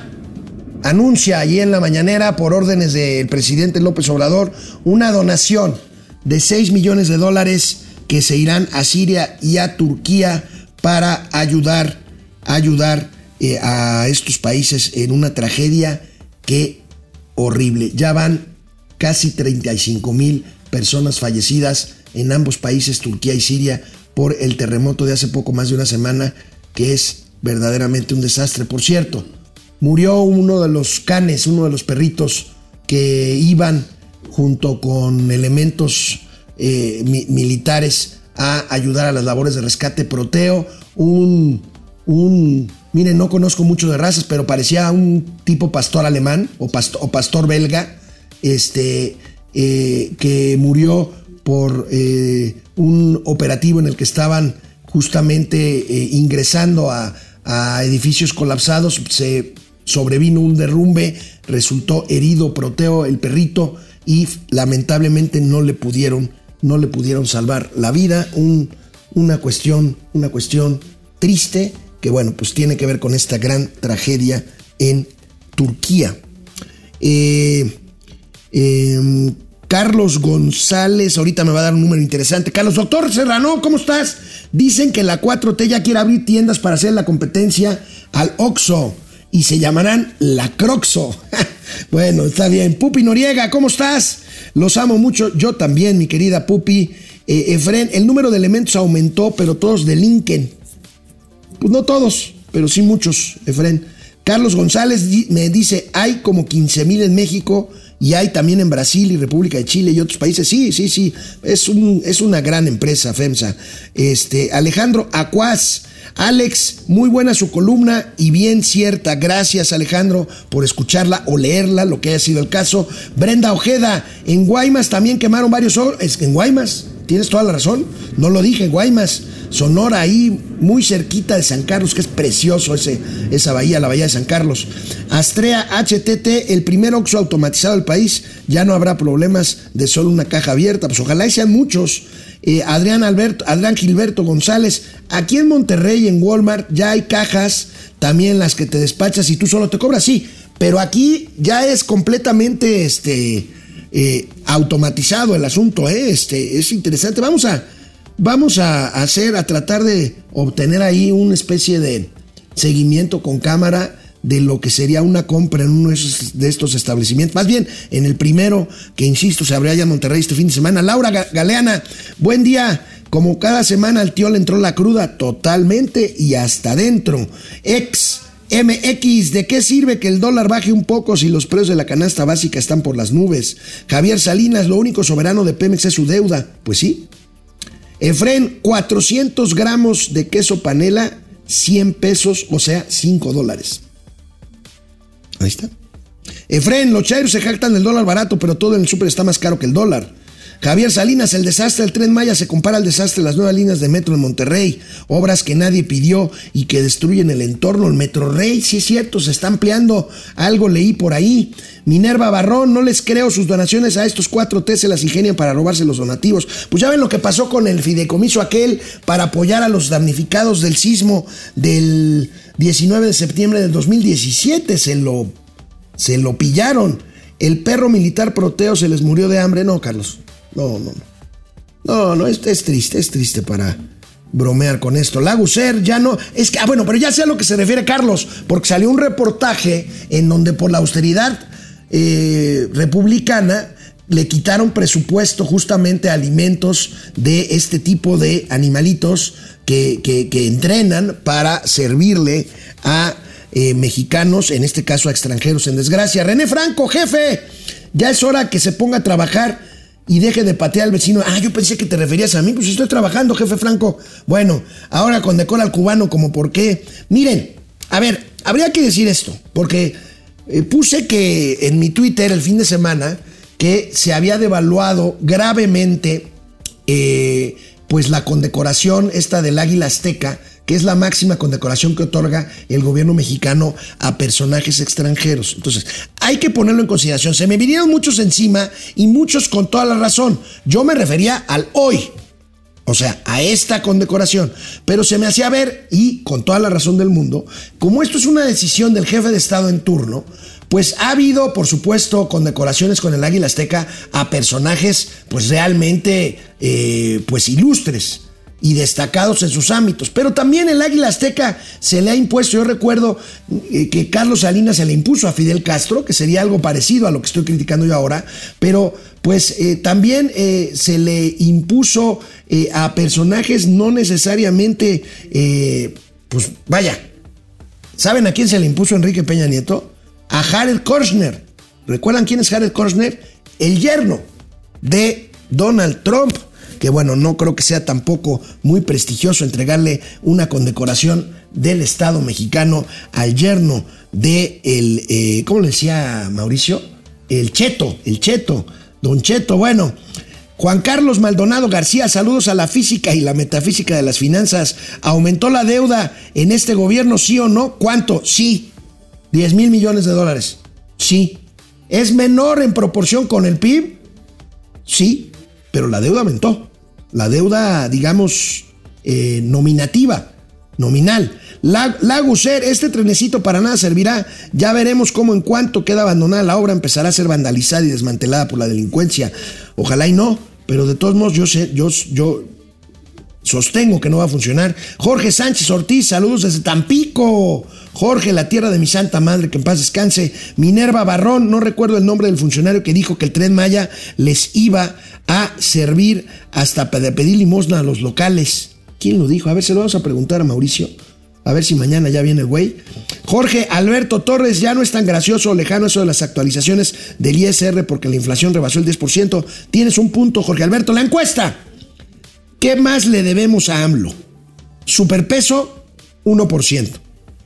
anuncia allí en la mañanera, por órdenes del presidente López Obrador, una donación de 6 millones de dólares que se irán a Siria y a Turquía para ayudar, ayudar eh, a estos países en una tragedia que horrible. Ya van casi 35 mil personas fallecidas en ambos países, Turquía y Siria, por el terremoto de hace poco más de una semana, que es verdaderamente un desastre. Por cierto, murió uno de los canes, uno de los perritos que iban junto con elementos eh, militares a ayudar a las labores de rescate. Proteo, un, un Miren, no conozco mucho de razas, pero parecía un tipo pastor alemán o pastor, belga, este, eh, que murió por eh, un operativo en el que estaban justamente eh, ingresando a, edificios colapsados. Se sobrevino un derrumbe, resultó herido Proteo, el perrito, y lamentablemente no le pudieron, no le pudieron salvar la vida. una cuestión, una cuestión triste que bueno, pues tiene que ver con esta gran tragedia en Turquía. Em, Carlos González, ahorita me va a dar un número interesante. Carlos, doctor Serrano, ¿cómo estás? Dicen que la 4T ya quiere abrir tiendas para hacer la competencia al Oxo y se llamarán La Croxo. [LAUGHS] bueno, está bien. Pupi Noriega, ¿cómo estás? Los amo mucho. Yo también, mi querida Pupi. Eh, Efren, el número de elementos aumentó, pero todos delinquen. Pues no todos, pero sí muchos, Efren. Carlos González me dice, hay como 15 mil en México y hay también en Brasil y República de Chile y otros países. Sí, sí, sí, es, un, es una gran empresa, FEMSA. Este, Alejandro Acuaz, Alex, muy buena su columna y bien cierta. Gracias, Alejandro, por escucharla o leerla, lo que haya sido el caso. Brenda Ojeda, en Guaymas también quemaron varios... Es en Guaymas, tienes toda la razón, no lo dije, Guaymas. Sonora, ahí muy cerquita de San Carlos, que es precioso ese, esa bahía, la bahía de San Carlos. Astrea HTT, el primer Oxxo automatizado del país, ya no habrá problemas de solo una caja abierta, pues ojalá y sean muchos. Eh, Adrián, Alberto, Adrián Gilberto González, aquí en Monterrey, en Walmart, ya hay cajas, también las que te despachas y tú solo te cobras, sí, pero aquí ya es completamente este, eh, automatizado el asunto, ¿eh? este, es interesante. Vamos a vamos a hacer, a tratar de obtener ahí una especie de seguimiento con cámara de lo que sería una compra en uno de estos establecimientos. Más bien, en el primero, que insisto, se abrirá ya en Monterrey este fin de semana. Laura Galeana, buen día. Como cada semana al tío le entró la cruda totalmente y hasta adentro. Ex MX, ¿de qué sirve que el dólar baje un poco si los precios de la canasta básica están por las nubes? Javier Salinas, lo único soberano de Pemex es su deuda. Pues sí. Efren, 400 gramos de queso panela, 100 pesos, o sea, 5 dólares. Ahí está. Efren, los chairos se jactan del dólar barato, pero todo en el súper está más caro que el dólar. Javier Salinas, el desastre del tren Maya se compara al desastre de las nuevas líneas de metro en Monterrey, obras que nadie pidió y que destruyen el entorno. El Metro Rey, sí es cierto, se está ampliando, algo leí por ahí. Minerva Barrón, no les creo sus donaciones a estos cuatro T se las ingenian para robarse los donativos. Pues ya ven lo que pasó con el fideicomiso aquel para apoyar a los damnificados del sismo del 19 de septiembre del 2017, se lo, se lo pillaron. El perro militar Proteo se les murió de hambre, no, Carlos. No, no, no. No, es, es triste, es triste para bromear con esto. Laguser ya no. Es que, ah, bueno, pero ya sé a lo que se refiere Carlos, porque salió un reportaje en donde por la austeridad eh, republicana le quitaron presupuesto justamente a alimentos de este tipo de animalitos que entrenan para servirle a eh, mexicanos, en este caso a extranjeros en desgracia. René Franco, jefe, ya es hora que se ponga a trabajar y deje de patear al vecino. Ah, yo pensé que te referías a mí, pues estoy trabajando, jefe Franco. Bueno, ahora condecora al cubano como por qué. Miren, a ver, habría que decir esto, porque eh, puse que en mi Twitter el fin de semana que se había devaluado gravemente eh, pues la condecoración esta del águila azteca, que es la máxima condecoración que otorga el gobierno mexicano a personajes extranjeros. Entonces, hay que ponerlo en consideración. Se me vinieron muchos encima y muchos con toda la razón. Yo me refería al hoy, o sea, a esta condecoración. Pero se me hacía ver, y con toda la razón del mundo, como esto es una decisión del jefe de Estado en turno, pues ha habido, por supuesto, condecoraciones con el Águila Azteca a personajes, pues realmente, eh, pues ilustres y destacados en sus ámbitos. Pero también el Águila Azteca se le ha impuesto, yo recuerdo eh, que Carlos Salinas se le impuso a Fidel Castro, que sería algo parecido a lo que estoy criticando yo ahora, pero pues eh, también eh, se le impuso a personajes no necesariamente, pues vaya, ¿saben a quién se le impuso Enrique Peña Nieto? A Jared Kushner. ¿Recuerdan quién es Jared Kushner? El yerno de Donald Trump que bueno, no creo que sea tampoco muy prestigioso entregarle una condecoración del Estado mexicano al yerno de el, eh, ¿cómo le decía Mauricio? El Cheto, el Cheto, Don Cheto, bueno. Juan Carlos Maldonado García, saludos a la física y la metafísica de las finanzas. ¿Aumentó la deuda en este gobierno, sí o no? ¿Cuánto? Sí. 10 mil millones de dólares. Sí. ¿Es menor en proporción con el PIB? Sí, pero la deuda aumentó la deuda, digamos, eh, nominativa, nominal. La, este trenecito para nada servirá. Ya veremos cómo en cuanto queda abandonada la obra empezará a ser vandalizada y desmantelada por la delincuencia. Ojalá y no, pero de todos modos yo sé, yo, yo sostengo que no va a funcionar. Jorge Sánchez Ortiz, saludos desde Tampico. Jorge, la tierra de mi santa madre, que en paz descanse. Minerva Barrón, no recuerdo el nombre del funcionario que dijo que el tren Maya les iba a servir hasta de pedir limosna a los locales. ¿Quién lo dijo? A ver, se lo vamos a preguntar a Mauricio. A ver si mañana ya viene el güey. Jorge Alberto Torres, ya no es tan gracioso lejano eso de las actualizaciones del ISR porque la inflación rebasó el 10%. Tienes un punto, Jorge Alberto. La encuesta. ¿Qué más le debemos a AMLO? Superpeso, 1%.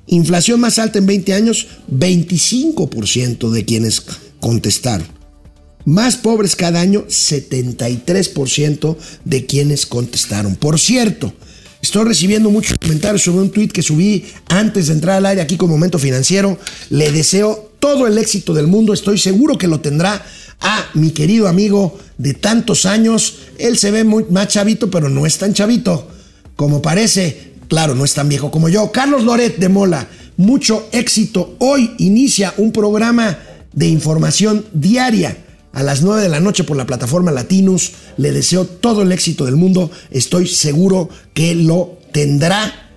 Inflación más alta en 20 años, 25% de quienes contestaron. Más pobres cada año, 73% de quienes contestaron. Por cierto, estoy recibiendo muchos comentarios sobre un tweet que subí antes de entrar al aire aquí con Momento Financiero. Le deseo todo el éxito del mundo, estoy seguro que lo tendrá a mi querido amigo de tantos años. Él se ve más chavito, pero no es tan chavito como parece. Claro, no es tan viejo como yo. Carlos Loret de Mola, mucho éxito. Hoy inicia un programa de información diaria a las 9 de la noche por la plataforma Latinus. Le deseo todo el éxito del mundo. Estoy seguro que lo tendrá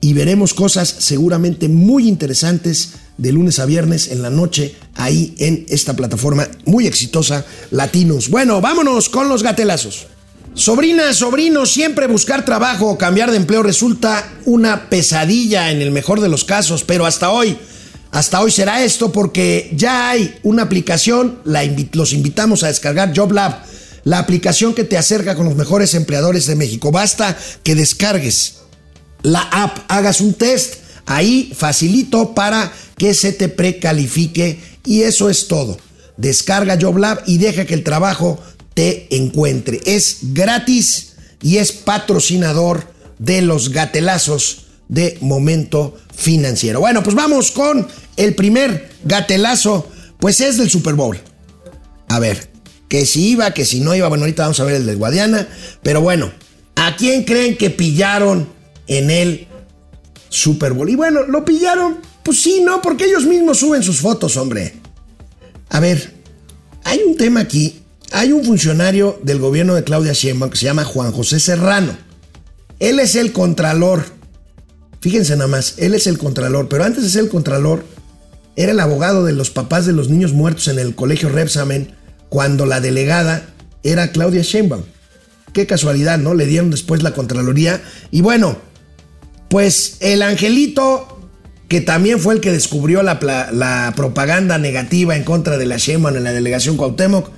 y veremos cosas seguramente muy interesantes de lunes a viernes en la noche ahí en esta plataforma muy exitosa Latinus. Bueno, vámonos con los gatelazos. Sobrina, sobrino, siempre buscar trabajo o cambiar de empleo resulta una pesadilla en el mejor de los casos, pero hasta hoy, hasta hoy será esto porque ya hay una aplicación, la los invitamos a descargar JobLab, la aplicación que te acerca con los mejores empleadores de México. Basta que descargues la app, hagas un test, ahí facilito para que se te precalifique y eso es todo. Descarga JobLab y deja que el trabajo te encuentre. Es gratis y es patrocinador de los gatelazos de momento financiero. Bueno, pues vamos con el primer gatelazo, pues es del Super Bowl. A ver, que si iba, que si no iba, bueno, ahorita vamos a ver el de Guadiana, pero bueno, ¿a quién creen que pillaron en el Super Bowl? Y bueno, lo pillaron, pues sí, ¿no? Porque ellos mismos suben sus fotos, hombre. A ver, hay un tema aquí hay un funcionario del gobierno de Claudia Sheinbaum que se llama Juan José Serrano. Él es el contralor. Fíjense nada más, él es el contralor, pero antes de ser el contralor, era el abogado de los papás de los niños muertos en el colegio Repsamen cuando la delegada era Claudia Sheinbaum. Qué casualidad, ¿no? Le dieron después la contraloría. Y bueno, pues el angelito, que también fue el que descubrió la, la propaganda negativa en contra de la Sheinbaum en la delegación Cuauhtémoc,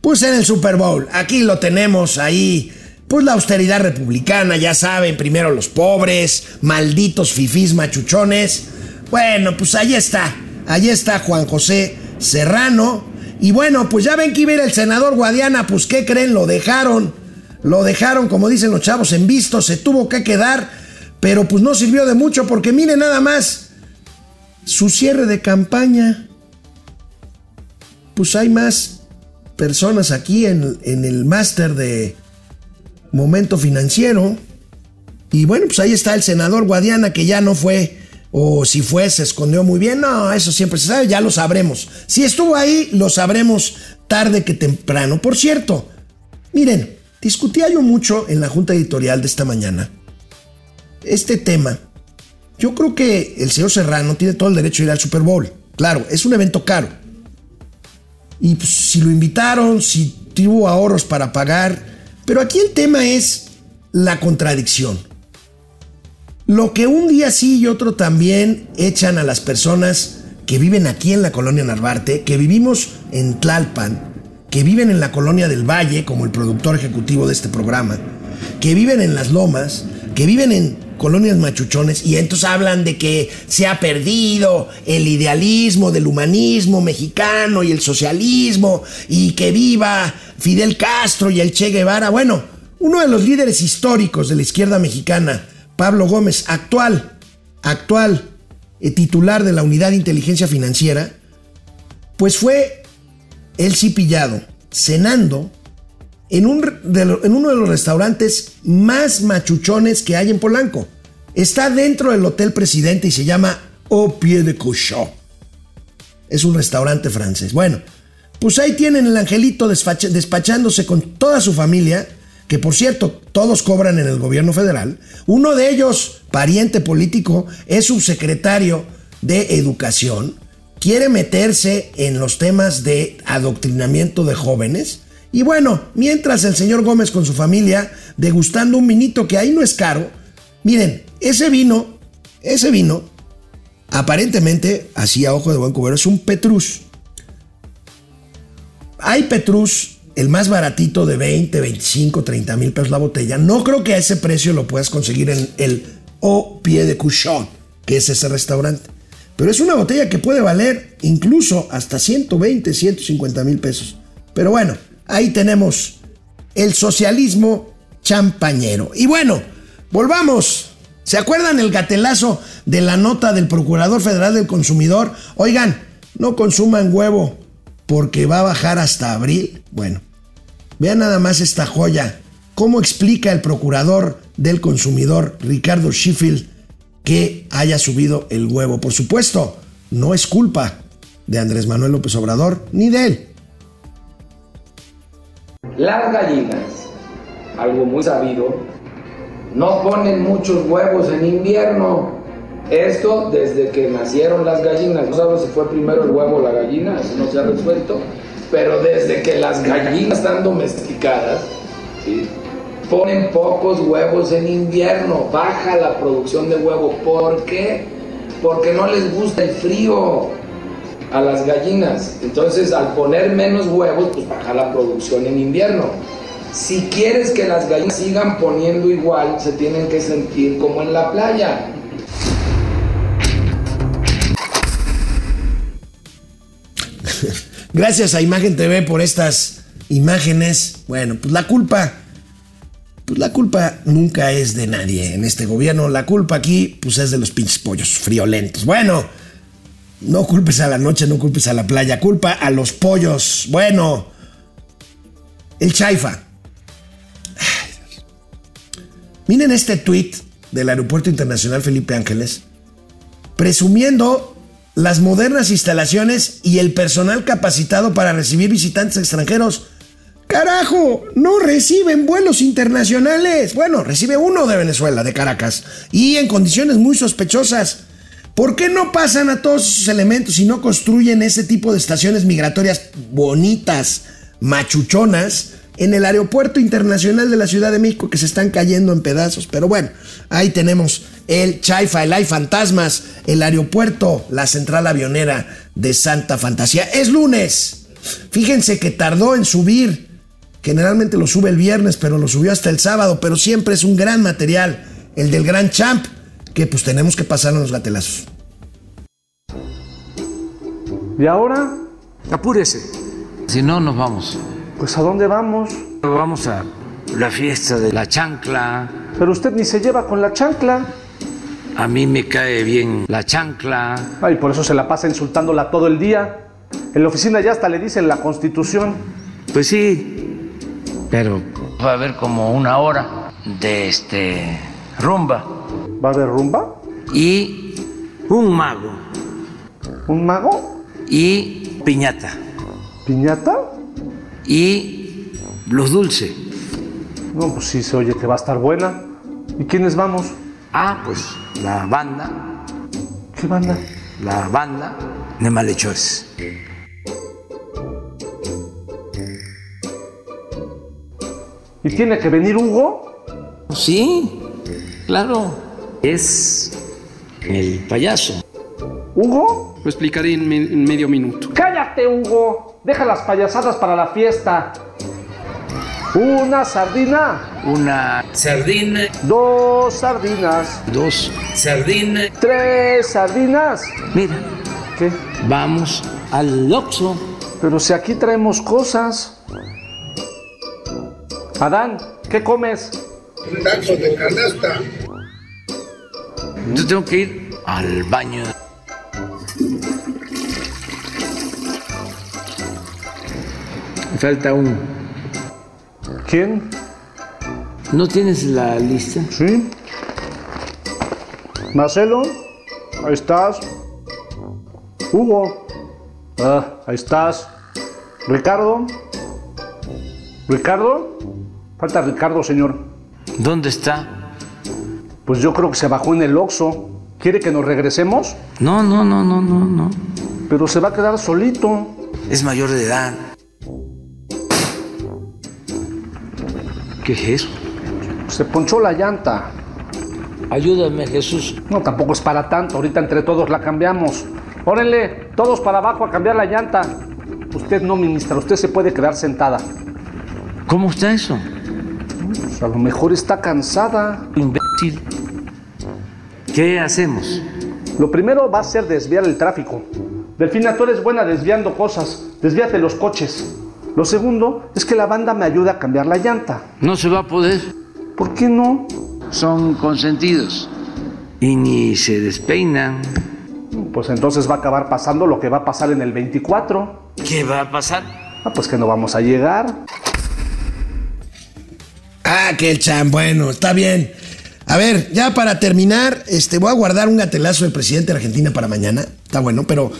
pues en el Super Bowl. Aquí lo tenemos ahí. Pues la austeridad republicana, ya saben, primero los pobres, malditos fifís machuchones. Bueno, pues ahí está. Ahí está Juan José Serrano. Y bueno, pues ya ven que iba el senador Guadiana, pues ¿qué creen? Lo dejaron. Lo dejaron, como dicen los chavos, en visto, se tuvo que quedar, pero pues no sirvió de mucho porque miren nada más, su cierre de campaña, pues hay más personas aquí en, el máster de momento financiero. Y bueno, pues ahí está el senador Guadiana que ya no fue, o si fue, se escondió muy bien. No, eso siempre se sabe, ya lo sabremos. Si estuvo ahí, lo sabremos tarde que temprano. Por cierto, miren, discutía yo mucho en la junta editorial de esta mañana este tema. Yo creo que el señor Serrano tiene todo el derecho a ir al Super Bowl. Claro, es un evento caro. Y pues, si lo invitaron, si tuvo ahorros para pagar. Pero aquí el tema es la contradicción. Lo que un día sí y otro también echan a las personas que viven aquí en la colonia Narvarte, que vivimos en Tlalpan, que viven en la colonia del Valle, como el productor ejecutivo de este programa, que viven en las lomas, que viven en colonias machuchones y entonces hablan de que se ha perdido el idealismo del humanismo mexicano y el socialismo y que viva Fidel Castro y el Che Guevara. Bueno, uno de los líderes históricos de la izquierda mexicana, Pablo Gómez, actual, actual eh, titular de la Unidad de Inteligencia Financiera, pues fue el sí pillado, cenando en, un en uno de los restaurantes más machuchones que hay en Polanco. Está dentro del Hotel Presidente y se llama Au Pied de Cochon. Es un restaurante francés. Bueno, pues ahí tienen el angelito despachándose con toda su familia, que por cierto, todos cobran en el gobierno federal. Uno de ellos, pariente político, es subsecretario de Educación. Quiere meterse en los temas de adoctrinamiento de jóvenes y bueno, mientras el señor Gómez con su familia, degustando un vinito que ahí no es caro, miren, ese vino, ese vino, aparentemente, así a ojo de buen cubero, es un Petrus. Hay Petrus, el más baratito de 20, 25, 30 mil pesos la botella. No creo que a ese precio lo puedas conseguir en el O Pie de Couchon, que es ese restaurante. Pero es una botella que puede valer incluso hasta 120, 150 mil pesos. Pero bueno, Ahí tenemos el socialismo champañero. Y bueno, volvamos. ¿Se acuerdan el gatelazo de la nota del Procurador Federal del Consumidor? Oigan, no consuman huevo porque va a bajar hasta abril. Bueno, vean nada más esta joya. ¿Cómo explica el Procurador del Consumidor, Ricardo Sheffield, que haya subido el huevo? Por supuesto, no es culpa de Andrés Manuel López Obrador ni de él. Las gallinas, algo muy sabido, no ponen muchos huevos en invierno. Esto desde que nacieron las gallinas, no sabemos si fue primero el huevo o la gallina, eso no se ha resuelto, pero desde que las gallinas están domesticadas, ponen pocos huevos en invierno, baja la producción de huevo. ¿Por qué? Porque no les gusta el frío a las gallinas. Entonces, al poner menos huevos, pues baja la producción en invierno. Si quieres que las gallinas sigan poniendo igual, se tienen que sentir como en la playa. Gracias a Imagen TV por estas imágenes. Bueno, pues la culpa, pues la culpa nunca es de nadie en este gobierno. La culpa aquí, pues es de los pinches pollos friolentos. Bueno, no culpes a la noche, no culpes a la playa, culpa a los pollos. Bueno, el chaifa. Miren este tweet del Aeropuerto Internacional Felipe Ángeles, presumiendo las modernas instalaciones y el personal capacitado para recibir visitantes extranjeros. Carajo, no reciben vuelos internacionales. Bueno, recibe uno de Venezuela, de Caracas, y en condiciones muy sospechosas. ¿Por qué no pasan a todos esos elementos y no construyen ese tipo de estaciones migratorias bonitas, machuchonas, en el aeropuerto internacional de la Ciudad de México que se están cayendo en pedazos? Pero bueno, ahí tenemos el Chaifa, el Hay Fantasmas, el aeropuerto, la central avionera de Santa Fantasía. Es lunes. Fíjense que tardó en subir. Generalmente lo sube el viernes, pero lo subió hasta el sábado. Pero siempre es un gran material, el del Gran Champ, que pues tenemos que pasar los gatelazos. ¿Y ahora? Apúrese. Si no, nos vamos. Pues ¿a dónde vamos? Vamos a la fiesta de la chancla. Pero usted ni se lleva con la chancla. A mí me cae bien la chancla. Ay, por eso se la pasa insultándola todo el día. En la oficina ya hasta le dicen la constitución. Pues sí, pero va a haber como una hora de este rumba ¿Va a haber rumba? y un mago ¿Un mago? y piñata ¿Piñata? y los dulces. No, pues sí se oye que va a estar buena. ¿Y quiénes vamos? Ah, pues la banda, ¿Qué banda? la banda de malhechores. ¿Y tiene que venir Hugo? Sí, claro. Es el payaso. ¿Hugo? Lo explicaré en, me- en medio minuto. ¡Cállate, Hugo! Deja las payasadas para la fiesta. Una sardina, Una sardina, dos sardinas, dos sardinas. tres sardinas. Mira, ¿Qué? vamos al Oxxo. Pero si aquí traemos cosas. Adán, ¿qué comes? Yo tengo que ir al baño. Me Falta uno. ¿Quién? ¿No tienes la lista? ¿Sí? Marcelo, ahí estás. Hugo, ah, ahí estás. Ricardo, Ricardo, falta Ricardo, señor. ¿Dónde está? Pues yo creo que se bajó en el Oxxo. ¿Quiere que nos regresemos? No, no, no, no, no, no. Pero se va a quedar solito. Es mayor de edad. ¿Qué es eso? Se ponchó la llanta. Ayúdame, Jesús. No, tampoco es para tanto. Ahorita entre todos la cambiamos. Órenle, todos para abajo a cambiar la llanta. Usted no, ministra, usted se puede quedar sentada. ¿Cómo está eso? Pues a lo mejor está cansada. Imbécil. ¿Qué hacemos? Lo primero va a ser desviar el tráfico. Delfina, tú eres buena desviando cosas. Desvíate los coches. Lo segundo es que la banda me ayuda a cambiar la llanta. No se va a poder. ¿Por qué no? Son consentidos. Y ni se despeinan. Pues entonces va a acabar pasando lo que va a pasar en el 24. ¿Qué va a pasar? Ah, pues que no vamos a llegar. Ah, que el chan, bueno, está bien. A ver, ya para terminar, este, voy a guardar un gatelazo del presidente de Argentina para mañana. Está bueno, pero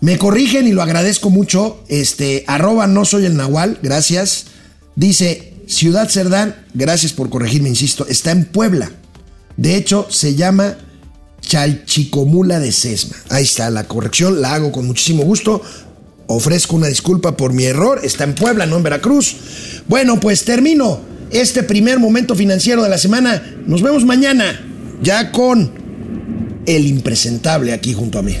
me corrigen y lo agradezco mucho. Este, arroba no soy el Nahual, gracias. Dice, Ciudad Cerdán, gracias por corregirme, insisto, está en Puebla. De hecho, se llama Chalchicomula de Sesma. Ahí está la corrección, la hago con muchísimo gusto. Ofrezco una disculpa por mi error. Está en Puebla, no en Veracruz. Bueno, pues termino. este primer momento financiero de la semana. Nos vemos mañana, ya con el impresentable aquí junto a mí.